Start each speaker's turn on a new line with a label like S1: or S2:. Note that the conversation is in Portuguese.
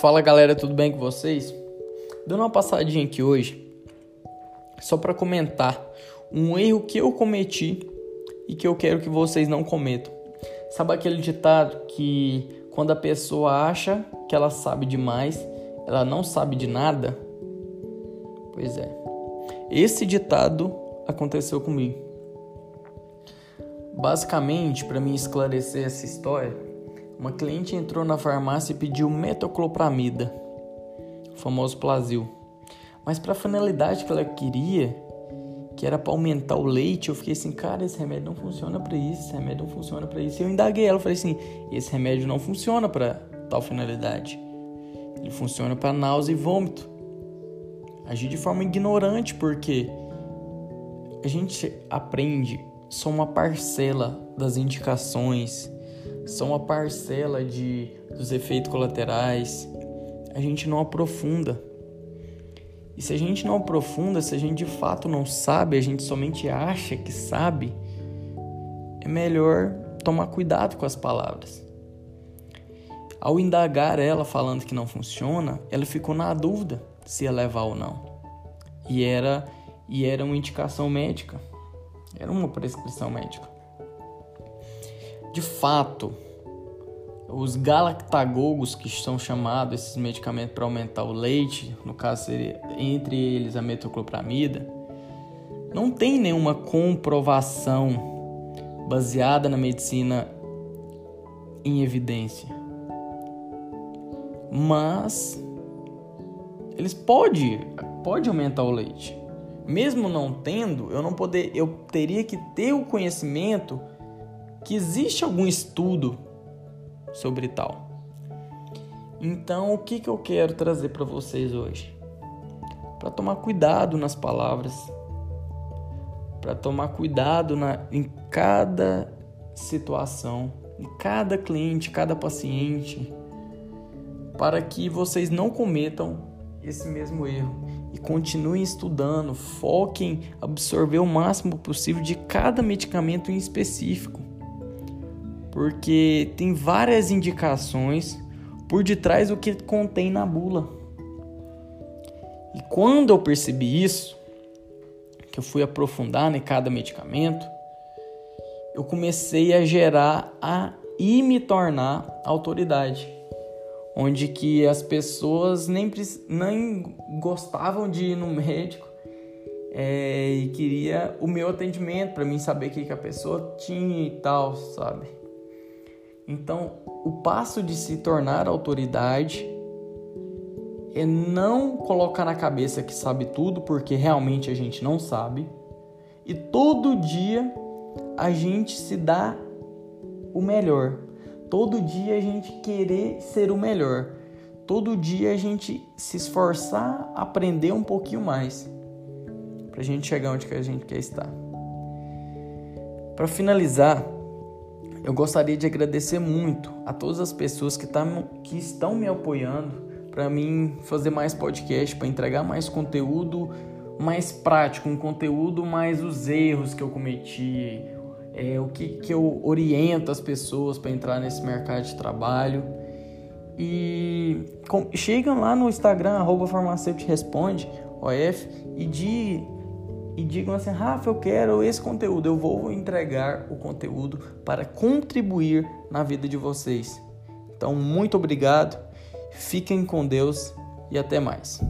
S1: Fala galera, tudo bem com vocês? Dando uma passadinha aqui hoje, só para comentar um erro que eu cometi e que eu quero que vocês não cometam. Sabe aquele ditado que quando a pessoa acha que ela sabe demais, ela não sabe de nada? Pois é. Esse ditado aconteceu comigo. Basicamente, para mim esclarecer essa história, uma cliente entrou na farmácia e pediu metoclopramida, o famoso Plasil. Mas para a finalidade que ela queria, que era para aumentar o leite, eu fiquei assim, cara, esse remédio não funciona para isso, esse remédio não funciona para isso. E eu indaguei ela, falei assim, esse remédio não funciona para tal finalidade. Ele funciona para náusea e vômito. Agir de forma ignorante, porque a gente aprende só uma parcela das indicações, só uma parcela de, dos efeitos colaterais. A gente não aprofunda. E se a gente não aprofunda, se a gente de fato não sabe, a gente somente acha que sabe, é melhor tomar cuidado com as palavras. Ao indagar ela falando que não funciona, ela ficou na dúvida se ia levar ou não. E era e era uma indicação médica. Era uma prescrição médica. De fato, os galactagogos, que são chamados esses medicamentos para aumentar o leite, no caso seria entre eles a metoclopramida, não tem nenhuma comprovação baseada na medicina em evidência. Mas eles podem pode aumentar o leite mesmo não tendo, eu não poder, eu teria que ter o conhecimento que existe algum estudo sobre tal. Então, o que, que eu quero trazer para vocês hoje? Para tomar cuidado nas palavras, para tomar cuidado na, em cada situação, em cada cliente, cada paciente, para que vocês não cometam esse mesmo erro e continuem estudando, foquem absorver o máximo possível de cada medicamento em específico. Porque tem várias indicações por detrás do que contém na bula. E quando eu percebi isso, que eu fui aprofundar em cada medicamento, eu comecei a gerar a e me tornar autoridade onde que as pessoas nem, nem gostavam de ir no médico é, e queria o meu atendimento para mim saber o que, que a pessoa tinha e tal, sabe? Então, o passo de se tornar autoridade é não colocar na cabeça que sabe tudo, porque realmente a gente não sabe, e todo dia a gente se dá o melhor. Todo dia a gente querer ser o melhor. Todo dia a gente se esforçar, aprender um pouquinho mais. Pra gente chegar onde que a gente quer estar. Para finalizar, eu gostaria de agradecer muito a todas as pessoas que, tá, que estão me apoiando para mim fazer mais podcast, para entregar mais conteúdo mais prático, um conteúdo mais os erros que eu cometi, é, o que, que eu oriento as pessoas para entrar nesse mercado de trabalho. E com, chegam lá no Instagram, arroba farmacêutico responde, OF, e, de, e digam assim, Rafa, eu quero esse conteúdo, eu vou entregar o conteúdo para contribuir na vida de vocês. Então, muito obrigado, fiquem com Deus e até mais.